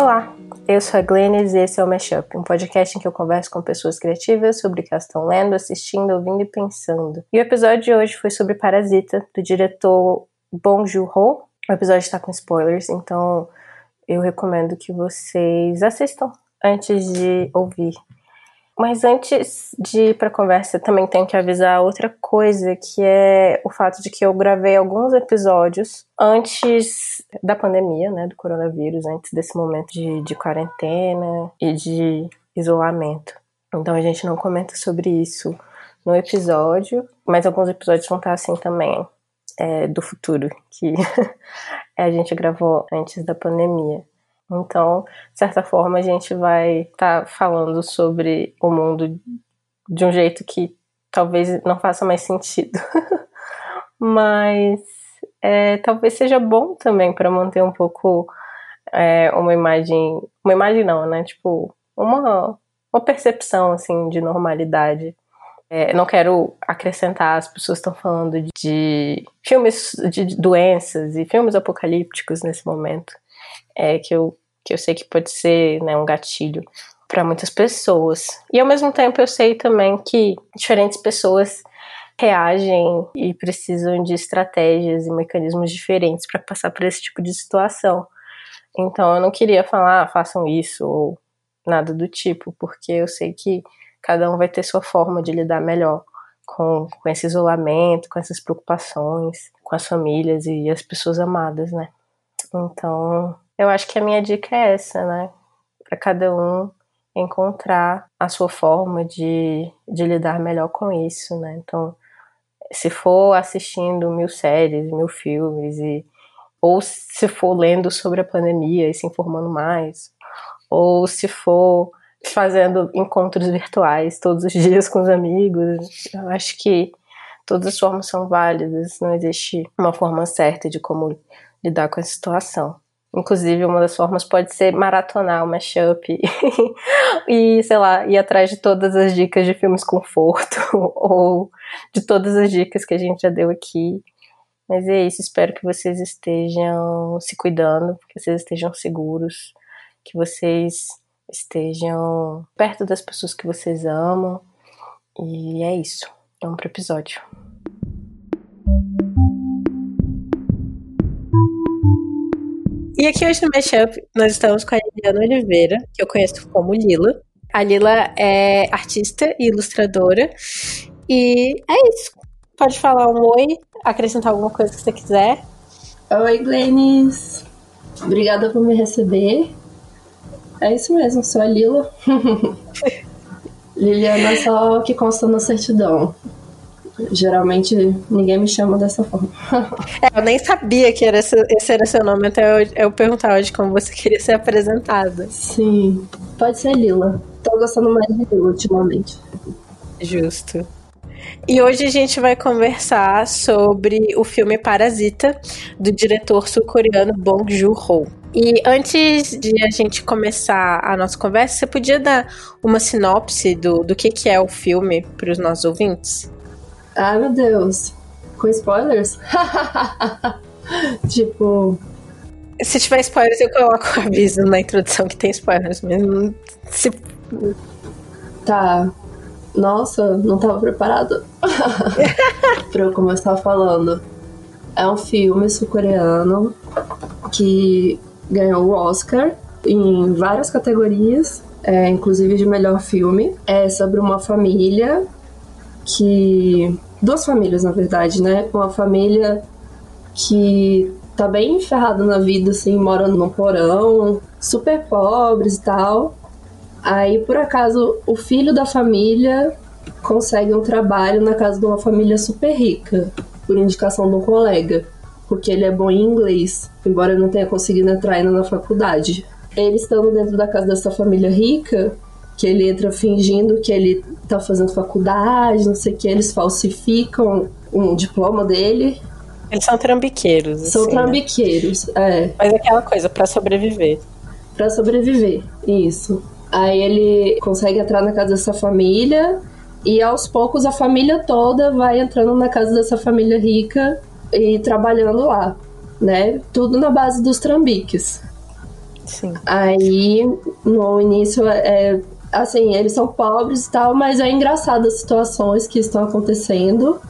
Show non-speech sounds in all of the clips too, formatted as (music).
Olá, eu sou a Glennis e esse é o Mashup, um podcast em que eu converso com pessoas criativas sobre o que elas estão lendo, assistindo, ouvindo e pensando. E o episódio de hoje foi sobre Parasita, do diretor Bong Joon-ho. O episódio está com spoilers, então eu recomendo que vocês assistam antes de ouvir. Mas antes de ir para a conversa, também tenho que avisar outra coisa, que é o fato de que eu gravei alguns episódios antes da pandemia, né, do coronavírus, antes desse momento de, de quarentena e de isolamento. Então a gente não comenta sobre isso no episódio, mas alguns episódios vão estar assim também, é, do futuro, que (laughs) a gente gravou antes da pandemia. Então, de certa forma, a gente vai estar tá falando sobre o mundo de um jeito que talvez não faça mais sentido. (laughs) Mas é, talvez seja bom também para manter um pouco é, uma imagem. Uma imagem não, né? Tipo, uma, uma percepção assim de normalidade. É, não quero acrescentar, as pessoas estão falando de filmes de doenças e filmes apocalípticos nesse momento é, que, eu, que eu sei que pode ser né, um gatilho para muitas pessoas. E ao mesmo tempo eu sei também que diferentes pessoas reagem e precisam de estratégias e mecanismos diferentes para passar por esse tipo de situação. Então eu não queria falar, ah, façam isso ou nada do tipo, porque eu sei que cada um vai ter sua forma de lidar melhor com, com esse isolamento, com essas preocupações, com as famílias e as pessoas amadas, né? Então, eu acho que a minha dica é essa, né? Para cada um encontrar a sua forma de, de lidar melhor com isso, né? Então, se for assistindo mil séries, mil filmes, e, ou se for lendo sobre a pandemia e se informando mais, ou se for fazendo encontros virtuais todos os (laughs) dias com os amigos, eu acho que todas as formas são válidas, não existe uma forma certa de como lidar com a situação. Inclusive, uma das formas pode ser maratonar o mashup (laughs) e, sei lá, ir atrás de todas as dicas de filmes conforto (laughs) ou de todas as dicas que a gente já deu aqui. Mas é isso, espero que vocês estejam se cuidando, que vocês estejam seguros, que vocês estejam perto das pessoas que vocês amam. E é isso. Vamos pro episódio. E aqui hoje no Mashup nós estamos com a Liliana Oliveira, que eu conheço como Lila. A Lila é artista e ilustradora. E é isso. Pode falar um oi, acrescentar alguma coisa que você quiser. Oi, Glennis. Obrigada por me receber. É isso mesmo, sou a Lila. (laughs) Liliana só que consta na certidão. Geralmente ninguém me chama dessa forma. (laughs) é, eu nem sabia que era esse, esse era seu nome, até eu, eu perguntar hoje como você queria ser apresentada. Sim, pode ser Lila. Tô gostando mais de Lila ultimamente. Justo. E hoje a gente vai conversar sobre o filme Parasita, do diretor sul-coreano Bong Joon-ho. E antes de a gente começar a nossa conversa, você podia dar uma sinopse do, do que, que é o filme para os nossos ouvintes? Ai, meu Deus. Com spoilers? (laughs) tipo. Se tiver spoilers, eu coloco o aviso na introdução que tem spoilers mesmo. Se... Tá. Nossa, não tava preparado (laughs) pra eu começar falando. É um filme sul-coreano que ganhou o Oscar em várias categorias, é, inclusive de melhor filme. É sobre uma família que duas famílias, na verdade, né? Uma família que tá bem ferrada na vida, assim, morando num porão, super pobres e tal. Aí, por acaso, o filho da família consegue um trabalho na casa de uma família super rica, por indicação de um colega, porque ele é bom em inglês, embora não tenha conseguido entrar ainda na faculdade. Ele estando dentro da casa dessa família rica, que ele entra fingindo que ele tá fazendo faculdade, não sei o que, eles falsificam um diploma dele. Eles são trambiqueiros. São assim, né? trambiqueiros, né? é. Mas é aquela coisa, para sobreviver. para sobreviver, isso. Aí ele consegue entrar na casa dessa família e aos poucos a família toda vai entrando na casa dessa família rica e trabalhando lá, né? Tudo na base dos trambiques. Sim. Aí, no início, é, assim, eles são pobres e tal, mas é engraçado as situações que estão acontecendo,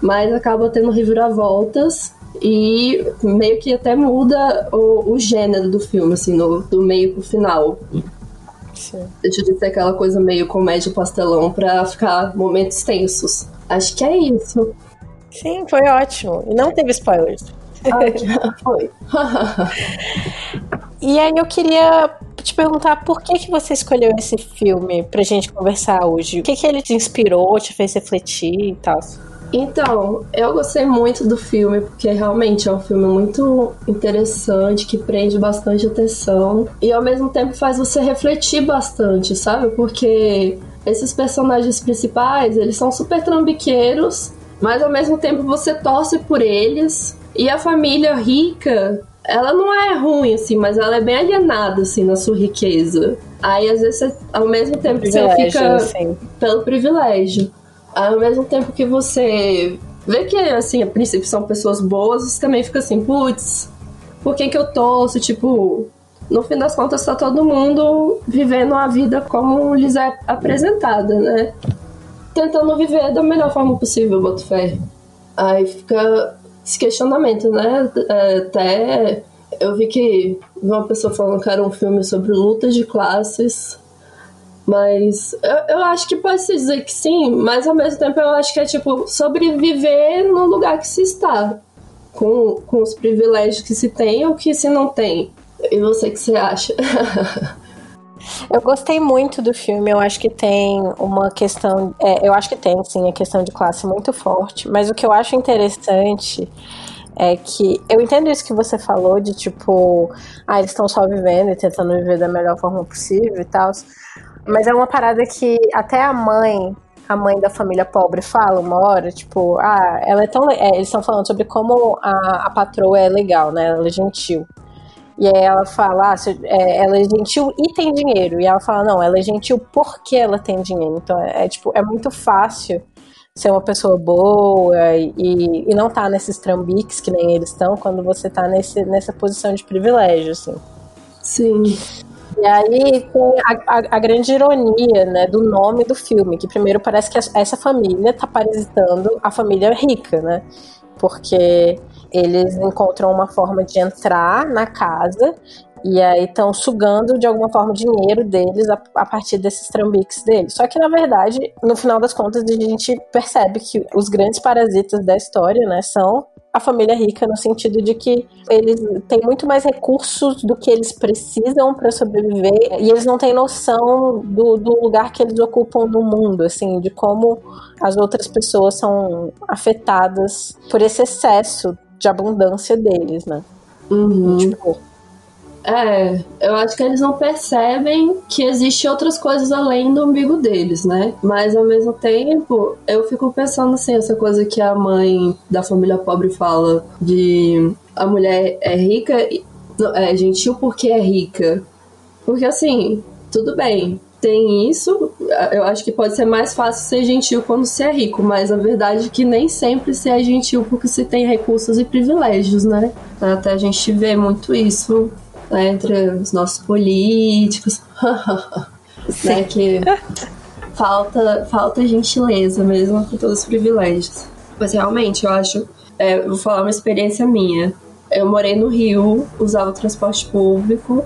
mas acaba tendo reviravoltas e meio que até muda o, o gênero do filme, assim, no, do meio pro final. Sim. Deixa de ser aquela coisa meio comédia pastelão pra ficar momentos tensos. Acho que é isso. Sim, foi ótimo. E não teve spoilers. Ah, foi. (laughs) e aí eu queria te perguntar por que, que você escolheu esse filme pra gente conversar hoje? O que, que ele te inspirou, te fez refletir e tal? Então, eu gostei muito do filme, porque realmente é um filme muito interessante, que prende bastante atenção e ao mesmo tempo faz você refletir bastante, sabe? Porque esses personagens principais, eles são super trambiqueiros, mas ao mesmo tempo você torce por eles. E a família rica, ela não é ruim, assim, mas ela é bem alienada, assim, na sua riqueza. Aí, às vezes, você, ao mesmo tempo, você fica assim. pelo privilégio ao mesmo tempo que você vê que, assim, a princípio são pessoas boas, você também fica assim, putz, por que que eu torço? Tipo, no fim das contas tá todo mundo vivendo a vida como lhes é apresentada, né? Tentando viver da melhor forma possível, boto fé. Aí fica esse questionamento, né? É, até eu vi que uma pessoa falando que era um filme sobre lutas de classes mas eu, eu acho que pode se dizer que sim, mas ao mesmo tempo eu acho que é tipo sobreviver no lugar que se está, com, com os privilégios que se tem ou que se não tem. E você, que você acha? (laughs) Eu gostei muito do filme, eu acho que tem uma questão. É, eu acho que tem, sim, a questão de classe muito forte, mas o que eu acho interessante é que eu entendo isso que você falou de tipo, ah, eles estão só vivendo e tentando viver da melhor forma possível e tal. Mas é uma parada que até a mãe, a mãe da família pobre fala uma hora, tipo, ah, ela é tão. É, eles estão falando sobre como a, a patroa é legal, né? Ela é gentil. E aí ela fala, ah, é, ela é gentil e tem dinheiro. E ela fala, não, ela é gentil porque ela tem dinheiro. Então é, é tipo, é muito fácil ser uma pessoa boa e, e não tá nesses trambiques que nem eles estão quando você tá nesse, nessa posição de privilégio, assim. Sim. E aí tem a, a, a, grande ironia né, do nome do filme, que primeiro parece que essa família está parasitando a família rica, né? Porque eles encontram uma forma de entrar na casa e aí estão sugando de alguma forma o dinheiro deles a, a, partir desses trambiques deles. Só que na verdade, no final das contas, a gente percebe que os grandes parasitas da história, né, são a família rica no sentido de que eles têm muito mais recursos do que eles precisam para sobreviver e eles não têm noção do, do, lugar que eles ocupam no mundo, assim, de como as outras pessoas são afetadas por esse excesso de abundância deles, né? Uhum. Tipo, é, eu acho que eles não percebem que existe outras coisas além do umbigo deles, né? Mas ao mesmo tempo, eu fico pensando assim, essa coisa que a mãe da família pobre fala de a mulher é rica, é gentil porque é rica. Porque assim, tudo bem, tem isso, eu acho que pode ser mais fácil ser gentil quando se é rico, mas a verdade é que nem sempre se é gentil porque se tem recursos e privilégios, né? Até a gente vê muito isso né, entre os nossos políticos, (laughs) né, que falta, falta gentileza mesmo com todos os privilégios. Mas realmente, eu acho, é, vou falar uma experiência minha. Eu morei no Rio, usava o transporte público,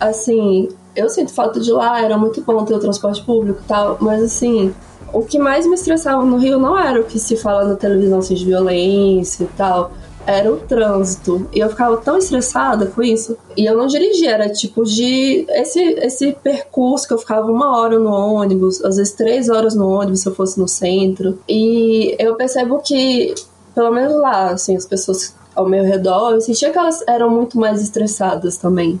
assim, eu sinto falta de lá, era muito bom ter o transporte público e tal, mas assim, o que mais me estressava no Rio não era o que se fala na televisão assim, de violência e tal, era o trânsito. E eu ficava tão estressada com isso. E eu não dirigia, era tipo de. Esse, esse percurso que eu ficava uma hora no ônibus, às vezes três horas no ônibus se eu fosse no centro. E eu percebo que, pelo menos lá, assim, as pessoas ao meu redor, eu sentia que elas eram muito mais estressadas também.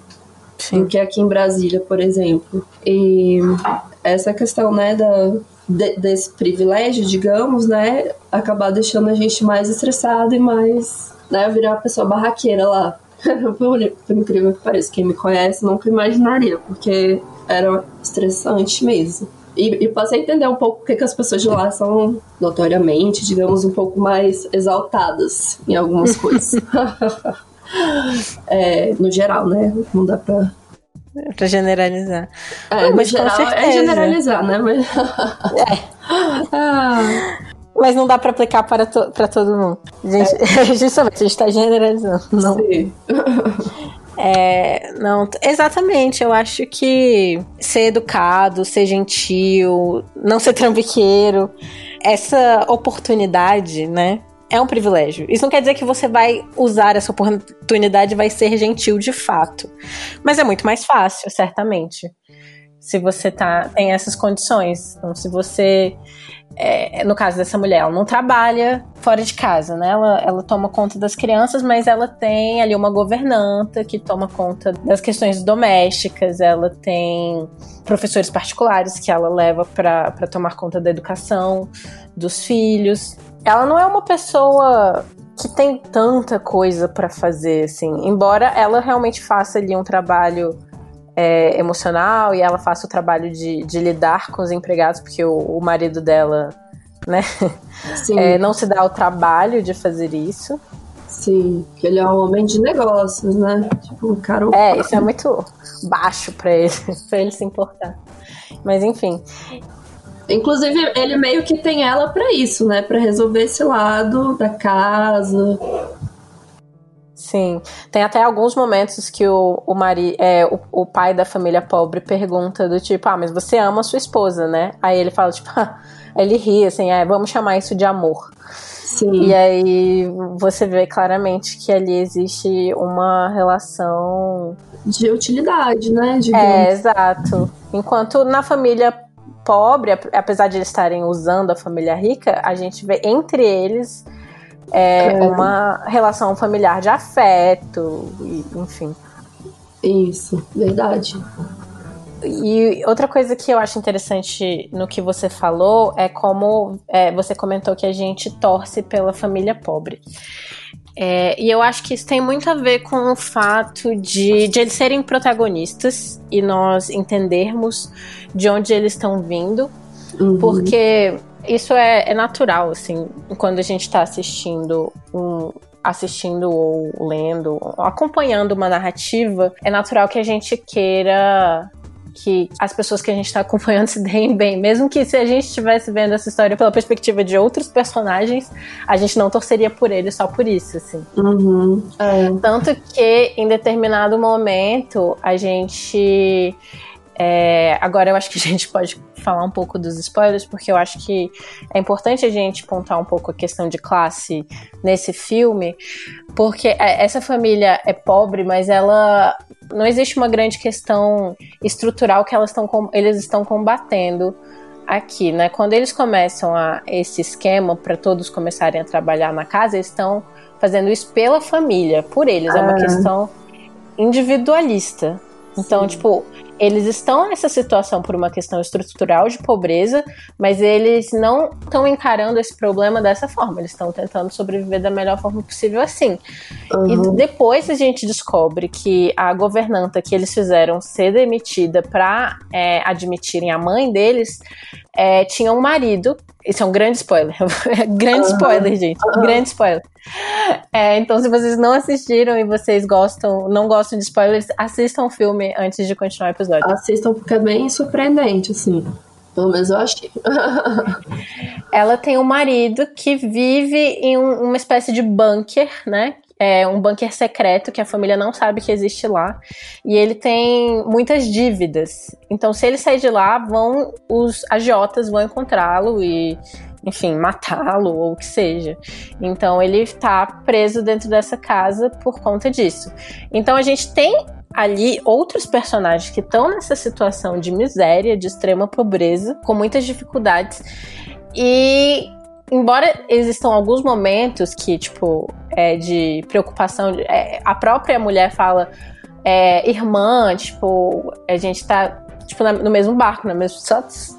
Sim. Do que aqui em Brasília, por exemplo. E essa questão, né, da, de, desse privilégio, digamos, né, acabar deixando a gente mais estressado e mais né, eu virei uma pessoa barraqueira lá. (laughs) por, incrível que pareça, quem me conhece nunca imaginaria, porque era estressante mesmo. E, e passei a entender um pouco porque que as pessoas de lá são notoriamente, digamos, um pouco mais exaltadas em algumas (laughs) coisas. (laughs) é, no geral, né? Não dá pra Pra generalizar. É, mas geral, com é certeza. é generalizar, né? Mas... é. ah. Mas não dá para aplicar para, to para todo mundo. Gente, é. (laughs) Justamente, a gente tá generalizando. Não. Sim. (laughs) É, não, exatamente. Eu acho que ser educado, ser gentil, não ser trambiqueiro, essa oportunidade, né? É um privilégio. Isso não quer dizer que você vai usar essa oportunidade e vai ser gentil de fato. Mas é muito mais fácil, certamente. Se você tá, tem essas condições. Então, se você é, no caso dessa mulher, ela não trabalha fora de casa, né? Ela, ela toma conta das crianças, mas ela tem ali uma governanta que toma conta das questões domésticas, ela tem professores particulares que ela leva para tomar conta da educação dos filhos. Ela não é uma pessoa que tem tanta coisa para fazer, assim, embora ela realmente faça ali um trabalho é, emocional e ela faça o trabalho de, de lidar com os empregados, porque o, o marido dela, né, (laughs) é, não se dá o trabalho de fazer isso. Sim, porque ele é um homem de negócios, né? Tipo, um cara. É, isso é muito baixo para ele, (laughs) para ele se importar. Mas enfim. Inclusive, ele meio que tem ela para isso, né? Para resolver esse lado da casa, Sim. Tem até alguns momentos que o, o, mari, é, o, o pai da família pobre pergunta do tipo, ah, mas você ama a sua esposa, né? Aí ele fala, tipo, ah, ele ri, assim, é, vamos chamar isso de amor. Sim. E aí você vê claramente que ali existe uma relação de utilidade, né? Digamos. É, exato. Enquanto na família pobre, apesar de eles estarem usando a família rica, a gente vê entre eles é, é, uma relação familiar de afeto, e, enfim. Isso, verdade. E outra coisa que eu acho interessante no que você falou é como é, você comentou que a gente torce pela família pobre. É, e eu acho que isso tem muito a ver com o fato de, de eles serem protagonistas e nós entendermos de onde eles estão vindo. Uhum. Porque isso é, é natural, assim, quando a gente está assistindo um, assistindo ou lendo, ou acompanhando uma narrativa, é natural que a gente queira que as pessoas que a gente está acompanhando (laughs) se deem bem. Mesmo que se a gente estivesse vendo essa história pela perspectiva de outros personagens, a gente não torceria por eles só por isso, assim. Uhum, é. Tanto que em determinado momento a gente. É, agora eu acho que a gente pode falar um pouco dos spoilers, porque eu acho que é importante a gente pontar um pouco a questão de classe nesse filme, porque é, essa família é pobre, mas ela não existe uma grande questão estrutural que elas estão eles estão combatendo aqui, né? Quando eles começam a esse esquema para todos começarem a trabalhar na casa, eles estão fazendo isso pela família, por eles, ah. é uma ah. questão individualista. Então, Sim. tipo, eles estão nessa situação por uma questão estrutural de pobreza, mas eles não estão encarando esse problema dessa forma. Eles estão tentando sobreviver da melhor forma possível assim. Uhum. E depois a gente descobre que a governanta que eles fizeram ser demitida para é, admitirem a mãe deles é, tinha um marido. Isso é um grande spoiler. (laughs) grande uhum. spoiler, gente. Uhum. Grande spoiler. É, então, se vocês não assistiram e vocês gostam, não gostam de spoilers, assistam o filme antes de continuar o episódio. Assistam porque é bem surpreendente, assim. Pelo menos eu achei. (laughs) Ela tem um marido que vive em um, uma espécie de bunker, né? é um bunker secreto que a família não sabe que existe lá. E ele tem muitas dívidas. Então, se ele sair de lá, vão os agiotas vão encontrá-lo e, enfim, matá-lo ou o que seja. Então, ele está preso dentro dessa casa por conta disso. Então, a gente tem ali outros personagens que estão nessa situação de miséria, de extrema pobreza, com muitas dificuldades. E embora existam alguns momentos que, tipo, é de preocupação, é, a própria mulher fala, é, irmã, tipo, a gente tá tipo, no mesmo barco, na mesma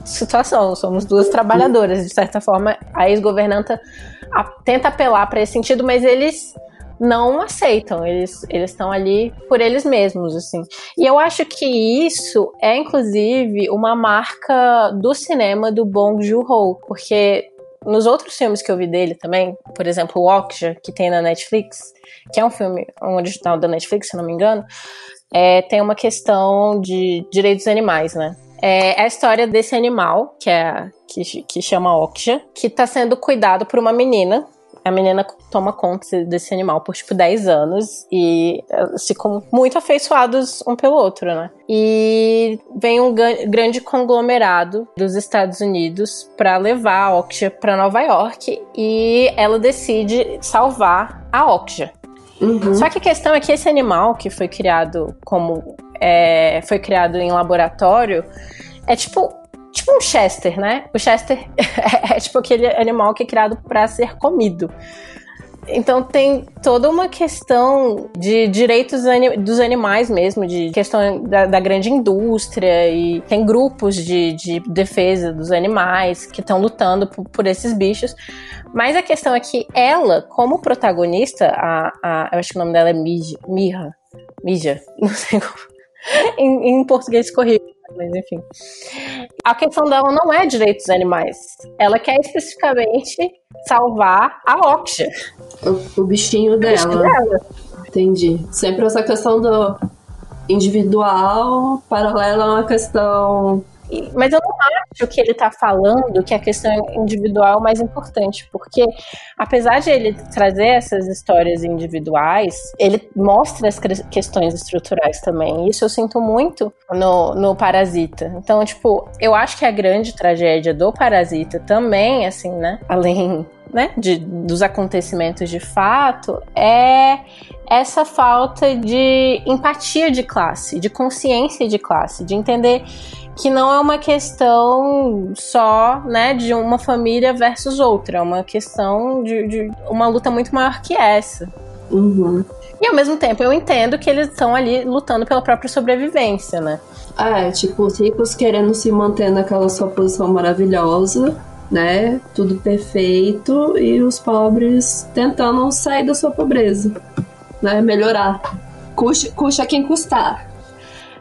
situação, somos duas trabalhadoras, de certa forma, a ex-governanta tenta apelar para esse sentido, mas eles não aceitam, eles estão ali por eles mesmos, assim. E eu acho que isso é, inclusive, uma marca do cinema do Bong Joon-ho, porque nos outros filmes que eu vi dele também, por exemplo, o Okja, que tem na Netflix, que é um filme um original da Netflix, se não me engano, é, tem uma questão de direitos animais, né? É a história desse animal, que é que, que chama Oksha, que está sendo cuidado por uma menina a menina toma conta desse animal por tipo 10 anos e eles ficam muito afeiçoados um pelo outro, né? E vem um grande conglomerado dos Estados Unidos para levar a Oksha para Nova York e ela decide salvar a Oksha. Uhum. Só que a questão é que esse animal que foi criado como é, foi criado em laboratório é tipo tipo um Chester, né? O Chester (laughs) é, é tipo aquele animal que é criado para ser comido. Então tem toda uma questão de direitos dos animais mesmo, de questão da, da grande indústria e tem grupos de, de defesa dos animais que estão lutando por, por, esses bichos. Mas a questão é que ela, como protagonista, a, a, eu acho que o nome dela é Mija, Mirra, Mija, (laughs) não sei como. em, em português corrido mas enfim. A questão dela não é direitos animais. Ela quer especificamente salvar a Oksha. O, o bichinho dela. O bichinho dela. Entendi. Sempre essa questão do individual paralela a uma questão mas eu não acho que ele está falando que a questão individual é mais importante, porque apesar de ele trazer essas histórias individuais, ele mostra as questões estruturais também. Isso eu sinto muito no, no Parasita. Então, tipo, eu acho que a grande tragédia do Parasita também, assim, né? Além né, de, dos acontecimentos de fato, é essa falta de empatia de classe, de consciência de classe, de entender que não é uma questão só, né, de uma família versus outra, é uma questão de, de uma luta muito maior que essa. Uhum. E ao mesmo tempo eu entendo que eles estão ali lutando pela própria sobrevivência, né? É, tipo, os ricos querendo se manter naquela sua posição maravilhosa, né? Tudo perfeito, e os pobres tentando sair da sua pobreza, né? Melhorar. Custa, custa quem custar.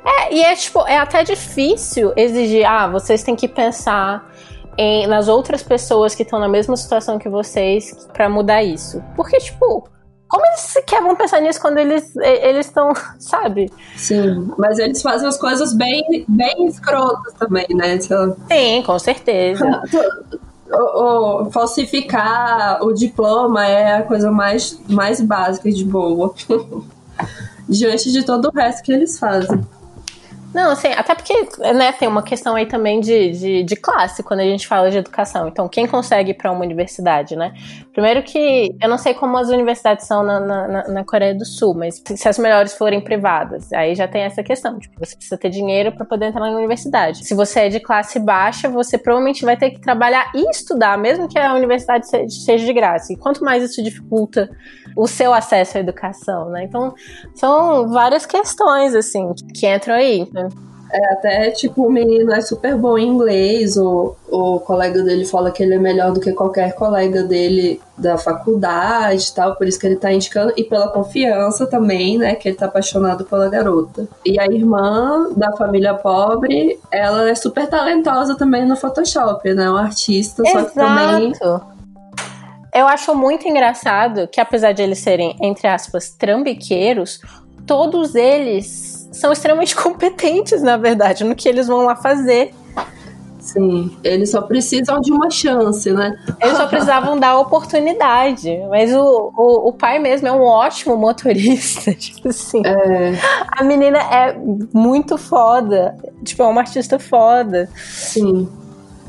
É, e é tipo, é até difícil exigir, ah, vocês têm que pensar em, nas outras pessoas que estão na mesma situação que vocês para mudar isso. Porque, tipo, como eles sequer vão pensar nisso quando eles eles estão, (laughs) sabe? Sim, mas eles fazem as coisas bem, bem escrotas também, né? Sim, com certeza. (laughs) o, o, falsificar o diploma é a coisa mais, mais básica de boa. (laughs) Diante de todo o resto que eles fazem. Não, assim, até porque né, tem uma questão aí também de, de, de, classe quando a gente fala de educação. Então, quem consegue ir para uma universidade, né? Primeiro que eu não sei como as universidades são na, na, na, Coreia do Sul, mas se as melhores forem privadas, aí já tem essa questão. Tipo, você precisa ter dinheiro para poder entrar na universidade. Se você é de classe baixa, você provavelmente vai ter que trabalhar e estudar, mesmo que a universidade seja de graça. E quanto mais isso dificulta o seu acesso à educação, né? Então, são várias questões, assim, que entram aí. Né? É, até, tipo, o menino é super bom em inglês, o, o colega dele fala que ele é melhor do que qualquer colega dele da faculdade e tal, por isso que ele tá indicando, e pela confiança também, né, que ele tá apaixonado pela garota. E a irmã da família pobre, ela é super talentosa também no Photoshop, né, uma artista, Exato. só que também eu acho muito engraçado que, apesar de eles serem, entre aspas, trambiqueiros, todos eles são extremamente (laughs) competentes, na verdade, no que eles vão lá fazer. Sim, eles só precisam de uma chance, né? Eles só precisavam dar oportunidade. Mas o, o, o, pai mesmo é um ótimo motorista. (laughs) Tipo assim. É... A menina é muito foda. Tipo, é uma artista foda. Sim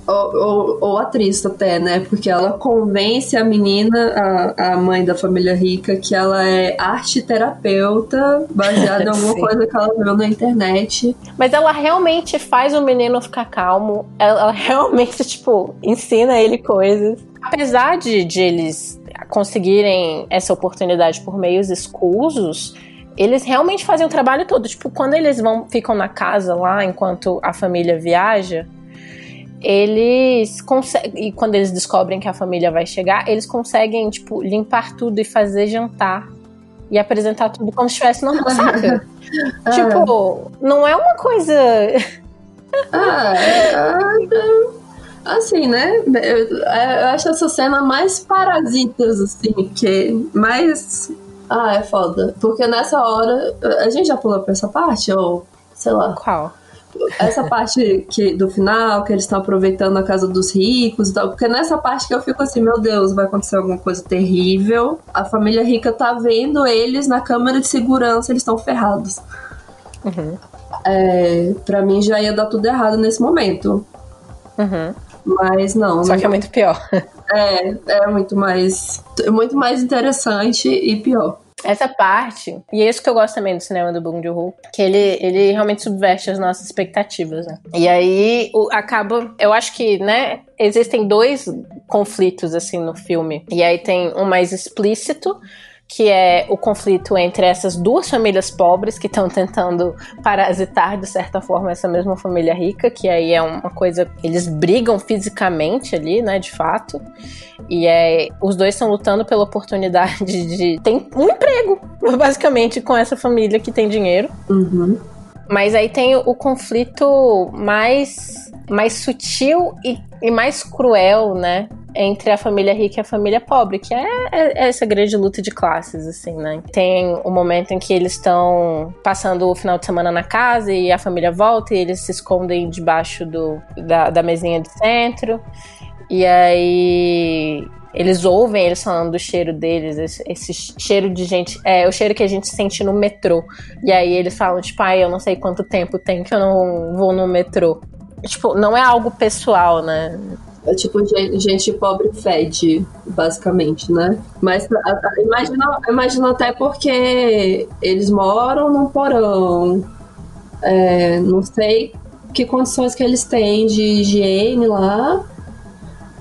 ou, ou, ou, atriz até, né? Porque ela convence a menina, a, a mãe da família rica, que ela é arte terapeuta, baseada em (laughs) alguma coisa que ela viu na internet. Mas ela realmente faz o menino ficar calmo. Ela, ela (laughs) realmente, tipo, ensina ele coisas. Apesar de, de eles conseguirem essa oportunidade por meios escusos, eles realmente fazem o trabalho todo. Tipo, quando eles vão ficam na casa lá enquanto a família viaja, eles conseguem, e quando eles descobrem que a família vai chegar, eles conseguem, tipo, limpar tudo e fazer jantar e apresentar tudo como se estivesse normal, saca? (laughs) ah. Tipo, não é uma coisa. ah, é, assim, né? Eu, eu, acho essa cena mais parasitas, assim, que mais Ah, é foda. Porque nessa hora. A gente já pulou pra essa parte? Ou. Sei lá. Qual? Essa parte que, do final, que eles estão aproveitando a casa dos ricos e tal. Porque nessa parte que eu fico assim, meu Deus, vai acontecer alguma coisa terrível. A família rica tá vendo eles na câmera de segurança, eles estão ferrados. Uhum. É, pra mim já ia dar tudo errado nesse momento. Uhum. Mas não. Só não... que é muito pior. É, é muito mais. Muito mais interessante e pior. Essa parte, e é isso que eu gosto também do cinema do Bong Joon-ho, que ele, ele realmente subverte as nossas expectativas, né? E aí o, acaba, eu acho que, né, existem dois conflitos assim no filme. E aí tem um mais explícito, que é o conflito entre essas duas famílias pobres que estão tentando parasitar de certa forma essa mesma família rica, que aí é uma coisa eles brigam fisicamente ali, né, de fato. E é os dois estão lutando pela oportunidade (laughs) de ter um emprego, basicamente, com essa família que tem dinheiro. Uhum. Mas aí tem o conflito mais mais sutil e, e mais cruel, né? entre a família rica e a família pobre, que é, é, é essa grande luta de classes, assim, né? Tem o momento em que eles estão passando o final de semana na casa e a família volta e eles se escondem debaixo do, da, da mesinha de centro. E aí eles ouvem eles falando do cheiro deles, esse, esse, cheiro de gente, é o cheiro que a gente sente no metrô. E aí eles falam, tipo, ai, eu não sei quanto tempo tem que eu não vou no metrô. Tipo, não é algo pessoal, né? É tipo gente, pobre fede, basicamente, né? Mas imagina, imagina até porque eles moram num porão. É, não sei que condições que eles têm de higiene lá.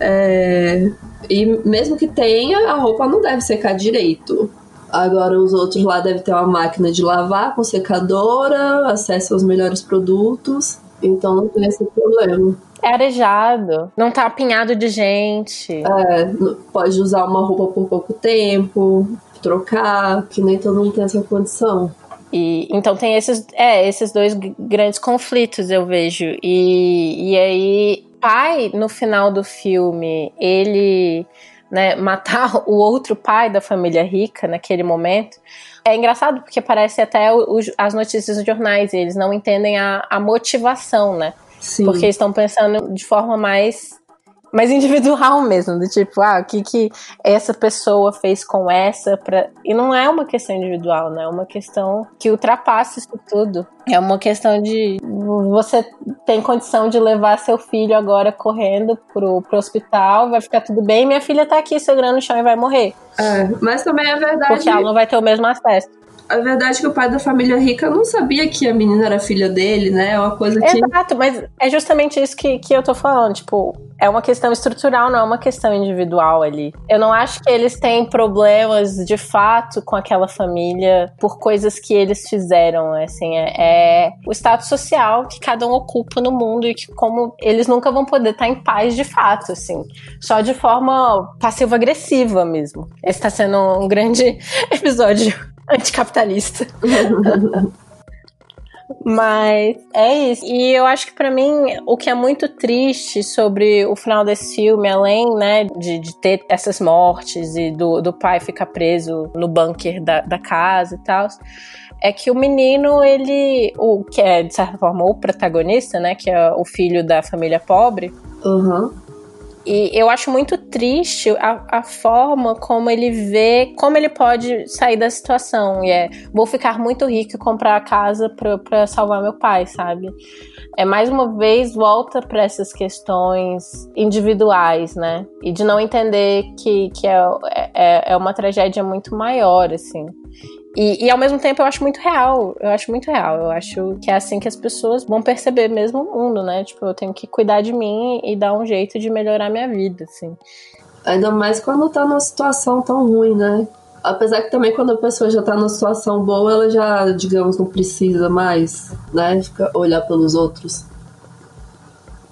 É, e mesmo que tenha, a roupa não deve secar direito. Agora os outros lá devem ter uma máquina de lavar com secadora, acesso aos melhores produtos. Então não tem esse problema. É arejado, não tá apinhado de gente. É, pode usar uma roupa por pouco tempo, trocar, que nem todo mundo tem essa condição. E, então tem esses, é, esses dois grandes conflitos, eu vejo. E, e aí, pai, no final do filme, ele né, matar (laughs) o outro pai da família rica naquele momento. É engraçado porque parece até os, as notícias dos jornais, eles não entendem a, a motivação, né? Sim. Porque estão pensando de forma mais mais individual mesmo, do tipo, ah, o que que essa pessoa fez com essa pra... e não é uma questão individual, né? É uma questão que ultrapassa isso tudo. É uma questão de você tem condição de levar seu filho agora correndo pro, pro hospital, vai ficar tudo bem, minha filha tá aqui segurando o chão e vai morrer. É, mas também é verdade. Porque ela não vai ter o mesmo acesso a verdade é que o pai da família rica não sabia que a menina era filha dele, né? É uma coisa que. Exato, mas é justamente isso que, que eu tô falando. Tipo, é uma questão estrutural, não é uma questão individual ali. Eu não acho que eles têm problemas de fato com aquela família por coisas que eles fizeram. Assim, é, é o status social que cada um ocupa no mundo e que, como eles nunca vão poder estar em paz de fato, assim. Só de forma passivo-agressiva mesmo. Esse tá sendo um grande (laughs) episódio anticapitalista. (laughs) Mas é isso. E eu acho que para mim o que é muito triste sobre o final desse filme, além, né, de, de ter essas mortes e do, do pai ficar preso no bunker da, da casa e tal, é que o menino, ele, o que é de certa forma o protagonista, né, que é o filho da família pobre, uhum. E eu acho muito triste a, a, forma como ele vê como ele pode sair da situação. E é, vou ficar muito rico e comprar a casa pra, salvar meu pai, sabe? É mais uma vez volta para essas questões individuais, né? E de não entender que, que é, é, é uma tragédia muito maior, assim. E, e, ao mesmo tempo eu acho muito real. Eu acho muito real. Eu acho que é assim que as pessoas vão perceber mesmo o mundo, né? Tipo, eu tenho que cuidar de mim e dar um jeito de melhorar minha vida, assim. Ainda mais quando tá numa situação tão ruim, né? Apesar que também quando a pessoa já tá numa situação boa, ela já, digamos, não precisa mais, né? Ficar, olhar pelos outros.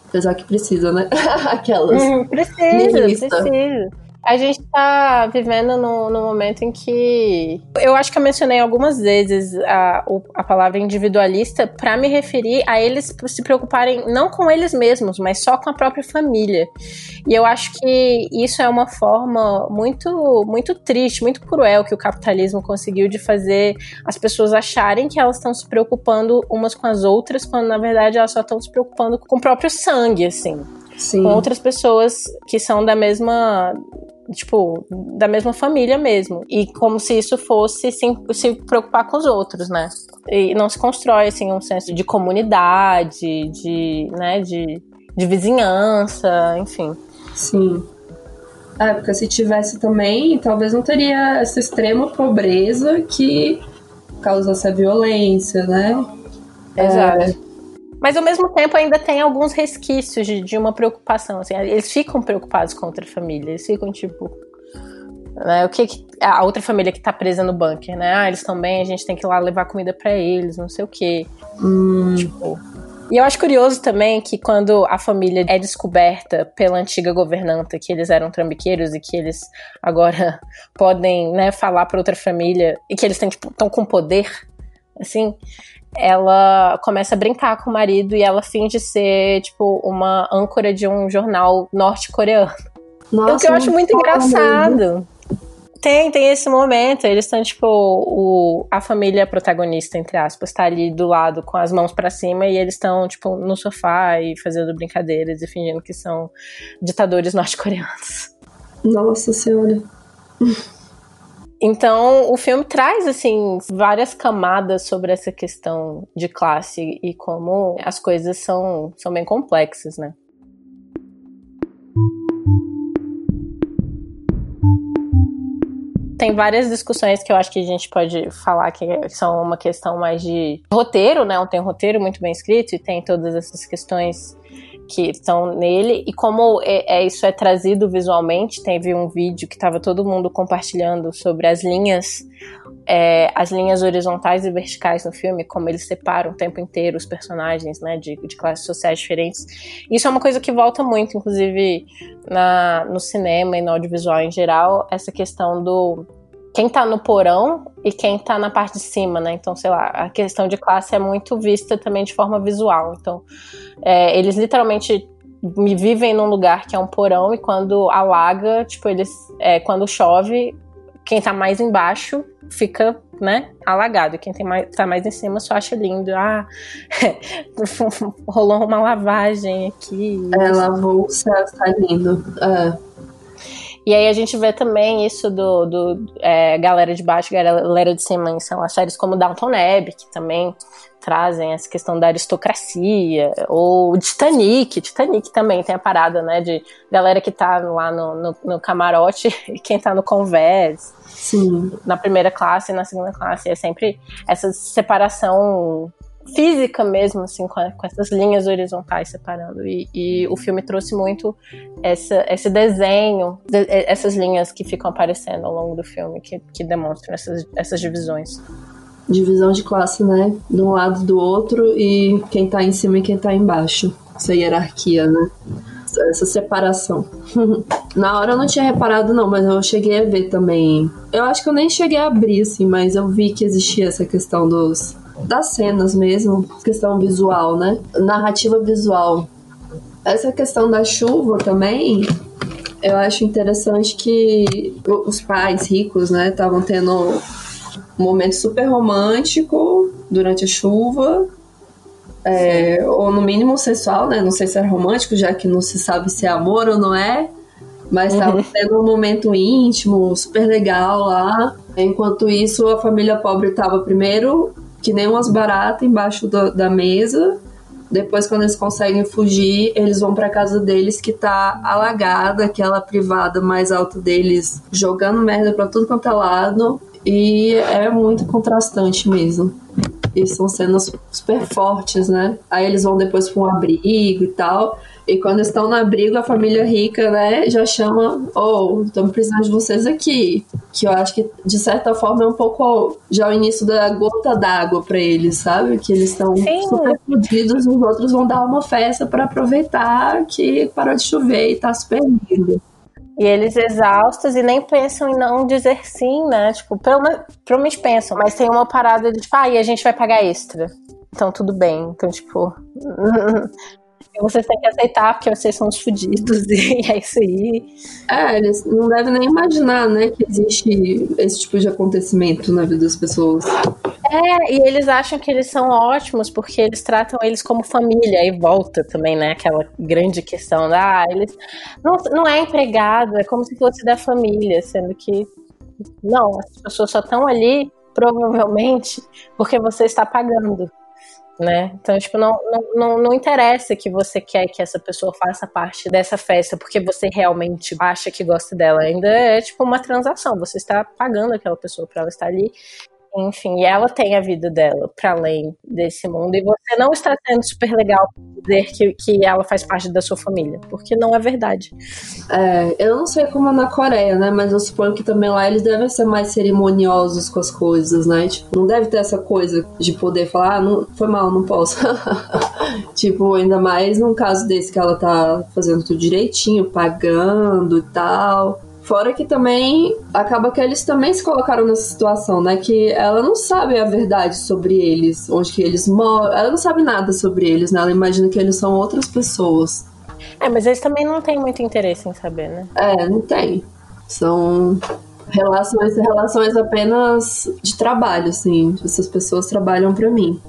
Apesar que precisa, né? (laughs) Aquelas. Hum, precisa, precisa. A gente tá vivendo num, momento em que. Eu acho que eu mencionei algumas vezes a, a palavra individualista para me referir a eles se preocuparem não com eles mesmos, mas só com a própria família. E eu acho que isso é uma forma muito, muito triste, muito cruel que o capitalismo conseguiu de fazer as pessoas acharem que elas estão se preocupando umas com as outras, quando na verdade elas só estão se preocupando com o próprio sangue, assim. Sim. Com outras pessoas que são da mesma tipo, da mesma família mesmo. E como se isso fosse se, se preocupar com os outros, né? E não se constrói, assim, um senso de comunidade, de, né, de, de vizinhança, enfim. Sim. É, porque se tivesse também, talvez não teria essa extrema pobreza que causa essa violência, né? Exato. É, mas ao mesmo tempo ainda tem alguns resquícios de, de uma preocupação. Assim, eles ficam preocupados com outra família. Eles ficam tipo. Né, o que, que, a outra família que tá presa no bunker, né? Ah, eles estão bem, a gente tem que ir lá levar comida para eles, não sei o quê. Hum. Tipo. E eu acho curioso também que quando a família é descoberta pela antiga governanta que eles eram trambiqueiros e que eles agora (laughs) podem, né, falar para outra família e que eles estão tipo, com poder, assim, ela começa a brincar com o marido e ela finge ser, tipo, uma âncora de um jornal norte-coreano. O que eu acho muito engraçado. Tem, tem esse momento. Eles estão, tipo, o, a família protagonista, entre aspas, tá ali do lado com as mãos para cima e eles estão, tipo, no sofá e fazendo brincadeiras e fingindo que são ditadores norte-coreanos. Nossa Senhora. Então, o filme traz, assim, várias camadas sobre essa questão de classe e como as coisas são, são bem complexas, né? Tem várias discussões que eu acho que a gente pode falar que são uma questão mais de roteiro, né? Tem um roteiro muito bem escrito e tem todas essas questões que estão nele e como é, é, isso é trazido visualmente. Teve um vídeo que estava todo mundo compartilhando sobre as linhas, é, as linhas horizontais e verticais no filme, como eles separam o tempo inteiro os personagens, né, de, de classes sociais diferentes. Isso é uma coisa que volta muito, inclusive na, no cinema e no audiovisual em geral, essa questão do quem tá no porão e quem tá na parte de cima, né? Então, sei lá, a questão de classe é muito vista também de forma visual. Então, é, eles literalmente me vivem num lugar que é um porão e quando alaga, tipo, eles. É, quando chove, quem tá mais embaixo fica, né, alagado. E quem tem mais, tá mais em cima só acha lindo. Ah, (laughs) rolou uma lavagem aqui. É, lavou o céu, tá lindo. É. E aí a gente vê também isso do, do é, galera de baixo, galera de cima, em são as séries como Downton Abbey, que também trazem essa questão da aristocracia, ou Titanic, Titanic também tem a parada, né, de galera que tá lá no, no, no camarote (laughs) e quem tá no convés. Sim. Na primeira classe e na segunda classe. É sempre essa separação física mesmo, assim, com, a, com essas linhas horizontais separando. E, e, o filme trouxe muito essa, esse desenho, de, essas linhas que ficam aparecendo ao longo do filme, que, que demonstram essas, essas divisões. Divisão de classe, né? De um lado do outro e quem tá em cima e quem tá embaixo. Essa hierarquia, né? essa separação. (laughs) Na hora eu não tinha reparado, não, mas eu cheguei a ver também. Eu acho que eu nem cheguei a abrir, assim, mas eu vi que existia essa questão dos das cenas mesmo, questão visual, né? Narrativa visual. Essa questão da chuva também, eu acho interessante que os pais ricos, né, estavam tendo um momento super romântico durante a chuva, é, ou no mínimo sensual, né? Não sei se é romântico, já que não se sabe se é amor ou não é. Mas estava uhum. tendo um momento íntimo, super legal lá. Enquanto isso, a família pobre estava primeiro que nem umas baratas embaixo do, da mesa. Depois, quando eles conseguem fugir, eles vão para casa deles que tá alagada, aquela privada mais alta deles, jogando merda para tudo quanto é lado. E é muito contrastante mesmo. E são cenas super fortes, né? Aí eles vão depois pra um abrigo e tal. E quando estão no abrigo, a família rica, né, já chama, oh, estamos precisando de vocês aqui. Que eu acho que, de certa forma, é um pouco já o início da gota d'água para eles, sabe? Que eles estão super fodidos, os outros vão dar uma festa para aproveitar que parou de chover e tá super lindo. E eles exaustos e nem pensam em não dizer sim, né? Tipo, provavelmente pensam, mas tem uma parada de tipo, ah, e a gente vai pagar extra. Então tudo bem. Então, tipo. (laughs) vocês têm que aceitar porque vocês são os fudidos (laughs) e é isso aí. É, eles não devem nem imaginar, né, que existe esse tipo de acontecimento na vida das pessoas. É, e eles acham que eles são ótimos porque eles tratam eles como família e volta também, né, aquela grande questão da, ah, eles não, não é empregado, é como se fosse da família, sendo que não, as pessoas só estão ali provavelmente porque você está pagando né? Então, tipo, não, não, não, não, interessa que você quer que essa pessoa faça parte dessa festa porque você realmente acha que gosta dela. Ainda é, tipo, uma transação. Você está pagando aquela pessoa para ela estar ali enfim, ela tem a vida dela para além desse mundo e você não está sendo super legal dizer que, que ela faz parte da sua família, porque não é verdade. É, eu não sei como é na Coreia, né? Mas eu suponho que também lá eles devem ser mais cerimoniosos com as coisas, né? Tipo, não deve ter essa coisa de poder falar, ah, não, foi mal, não posso. (laughs) tipo, ainda mais num caso desse que ela tá fazendo tudo direitinho, pagando e tal. Fora que também acaba que eles também se colocaram nessa situação, né? Que ela não sabe a verdade sobre eles, onde que eles moram. Ela não sabe nada sobre eles, né? Ela imagina que eles são outras pessoas. É, mas eles também não têm muito interesse em saber, né? É, não tem. São relações relações apenas de trabalho, assim. Essas pessoas trabalham para mim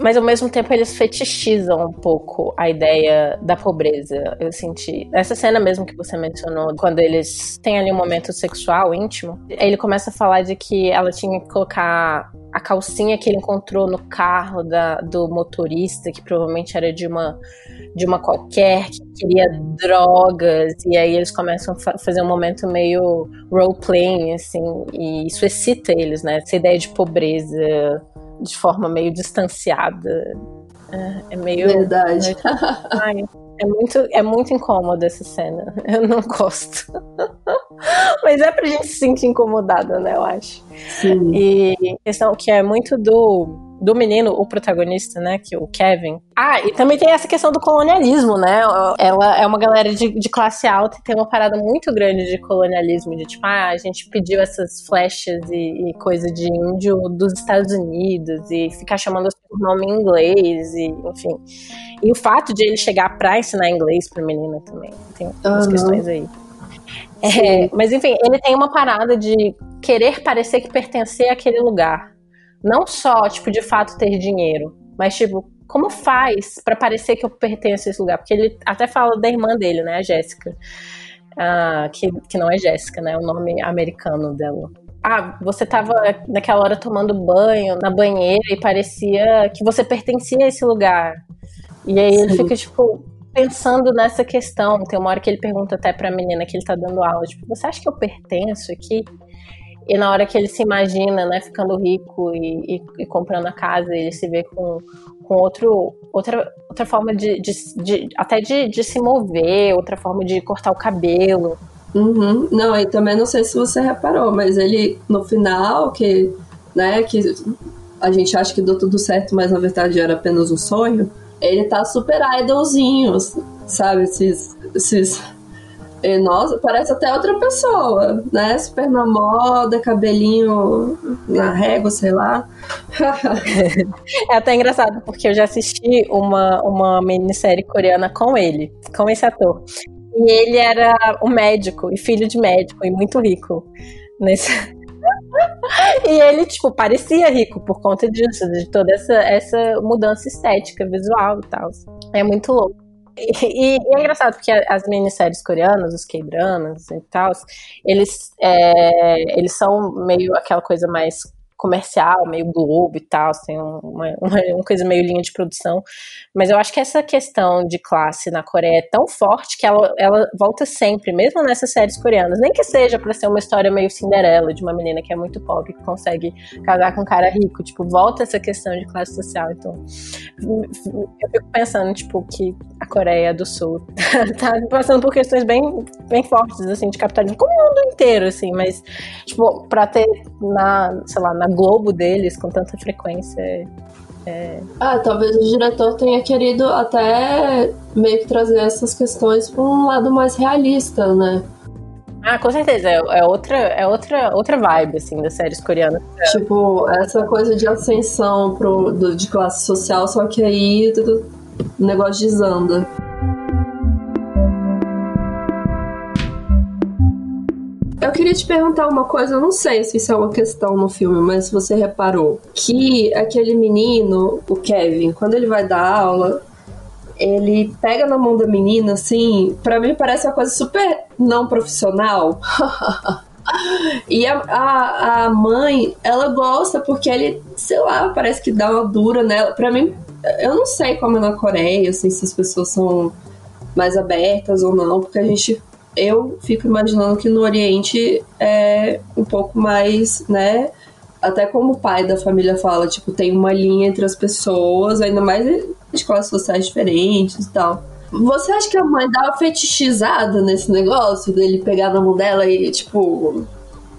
mas ao mesmo tempo eles fetichizam um pouco a ideia da pobreza. Eu senti. Essa cena mesmo que você mencionou, quando eles têm ali um momento sexual íntimo, ele começa a falar de que ela tinha que colocar a calcinha que ele encontrou no carro da, do motorista, que provavelmente era de uma de uma qualquer que queria drogas, e aí eles começam a fa fazer um momento meio role-playing, assim, e isso excita eles, né? Essa ideia de pobreza de forma meio distanciada. É, é meio. Verdade. Ai, é muito, é muito incômoda essa cena. (laughs) Eu não gosto. (laughs) Mas é pra gente se sentir incomodada, né? Eu acho. Sim. E questão que é muito do do menino, o protagonista, né, que é o Kevin. Ah, e também tem essa questão do colonialismo, né? Ela é uma galera de, de classe alta e tem uma parada muito grande de colonialismo, de tipo, ah, a gente pediu essas flechas e, e coisa de índio dos Estados Unidos e ficar chamando por nome em inglês, e enfim. E o fato de ele chegar pra ensinar inglês pra menina também. Tem umas uhum. questões aí. É, mas enfim, ele tem uma parada de querer parecer que pertencer àquele lugar. Não só, tipo, de fato ter dinheiro, mas, tipo, como faz para parecer que eu pertenço a esse lugar? Porque ele até fala da irmã dele, né, a Jéssica. Ah, que, que não é Jéssica, né? É o nome americano dela. Ah, você tava naquela hora tomando banho na banheira e parecia que você pertencia a esse lugar. E aí Sim. ele fica, tipo, pensando nessa questão. Tem uma hora que ele pergunta até pra menina que ele tá dando aula, tipo, você acha que eu pertenço aqui? E na hora que ele se imagina, né, ficando rico e, e, e comprando a casa, ele se vê com, com outro, outra, outra forma de, de, de até de, de se mover, outra forma de cortar o cabelo. Uhum. Não, e também não sei se você reparou, mas ele no final que, né, que a gente acha que deu tudo certo, mas na verdade era apenas um sonho. Ele tá super idolzinho, sabe? Esses, esses e, nossa, parece até outra pessoa, né? Super na moda, cabelinho na régua, sei lá. (laughs) é até engraçado, porque eu já assisti uma, uma minissérie coreana com ele, com esse ator. E ele era um médico, e filho de médico, e muito rico. Nesse... (laughs) e ele, tipo, parecia rico por conta disso, de toda essa, essa mudança estética, visual e tal. É muito louco. E, e, é engraçado porque as minisséries coreanas, os K-dramas e tal, eles, é, eles são meio aquela coisa mais comercial, meio Globo e tal, tem uma, uma, uma, coisa meio linha de produção. Mas eu acho que essa questão de classe na Coreia é tão forte que ela, ela volta sempre, mesmo nessas séries coreanas. Nem que seja para ser uma história meio Cinderela, de uma menina que é muito pobre, que consegue casar com um cara rico. Tipo, volta essa questão de classe social. Então, eu fico pensando, tipo, que a Coreia do Sul (laughs) tá passando por questões bem, bem fortes, assim, de capitalismo, como o mundo inteiro, assim, mas, tipo, pra ter na, sei lá, na Globo deles com tanta frequência. É... Ah, talvez o diretor tenha querido até meio que trazer essas questões para um lado mais realista, né? Ah, com certeza. É, é, outra, é outra, outra vibe, assim, das séries coreanas. Tipo, essa coisa de ascensão pro, do, de classe social, só que aí o negócio desanda. Eu queria te perguntar uma coisa, eu não sei se isso é uma questão no filme, mas você reparou que aquele menino, o Kevin, quando ele vai dar aula, ele pega na mão da menina, assim, para mim parece uma coisa super não profissional. (laughs) e a, a, a, mãe, ela gosta porque ele, sei lá, parece que dá uma dura nela. Pra mim, eu não sei como é na Coreia, assim, se as pessoas são mais abertas ou não, porque a gente. Eu fico imaginando que no Oriente é um pouco mais, né? Até como o pai da família fala, tipo, tem uma linha entre as pessoas, ainda mais de classes sociais diferentes e tal. Você acha que a mãe dá uma fetichizada nesse negócio dele pegar na mão dela e, tipo,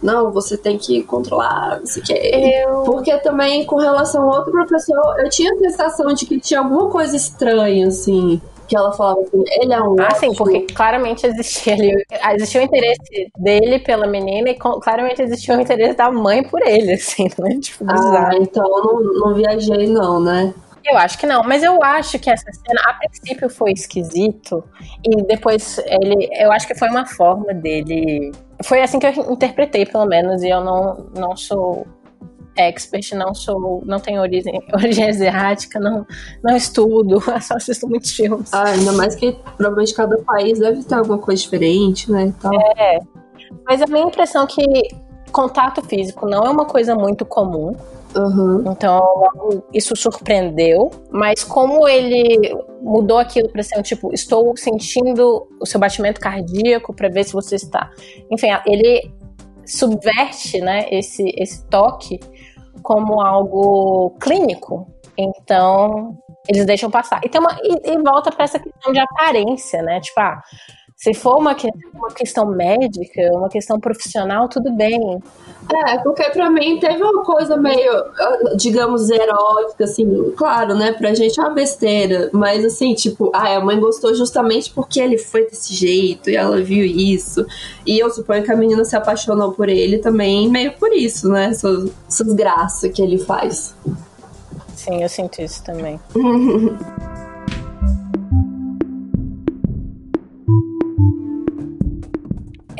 não, você tem que controlar, não sei o que. Eu... Porque também, com relação ao outro professor, eu tinha a sensação de que tinha alguma coisa estranha, assim. Que ela falava assim, ele é um. Ah, sim, porque claramente existia ali. Existia o interesse dele pela menina e claramente existia o interesse da mãe por ele, assim, (laughs) né? Tipo, ah, então eu não, não viajei, não, né? Eu acho que não, mas eu acho que essa cena, a princípio, foi esquisito. E depois ele. Eu acho que foi uma forma dele. Foi assim que eu interpretei, pelo menos, e eu não, não sou expert, não sou, não tenho origem, (laughs) origem asiática, não, não estudo, (laughs) só assisto muitos filmes. Ah, ainda mais que provavelmente cada país deve ter alguma coisa diferente, né? Então... É. Mas a minha impressão é que contato físico não é uma coisa muito comum. Uhum. Então, isso surpreendeu, mas como ele mudou aquilo para ser um tipo, estou sentindo o seu batimento cardíaco para ver se você está. Enfim, ele subverte, né, esse esse toque como algo clínico. Então, eles deixam passar. E, tem uma, e, e volta para essa questão de aparência, né? Tipo, ah, se for uma, uma questão médica, uma questão profissional, tudo bem. É, porque pra mim teve uma coisa meio, digamos, erótica, assim, claro, né? Pra gente é uma besteira, mas assim, tipo, ah, a mãe gostou justamente porque ele foi desse jeito e ela viu isso. E eu suponho que a menina se apaixonou por ele também, meio por isso, né? Essas, essas graças que ele faz. Sim, eu sinto isso também. (laughs)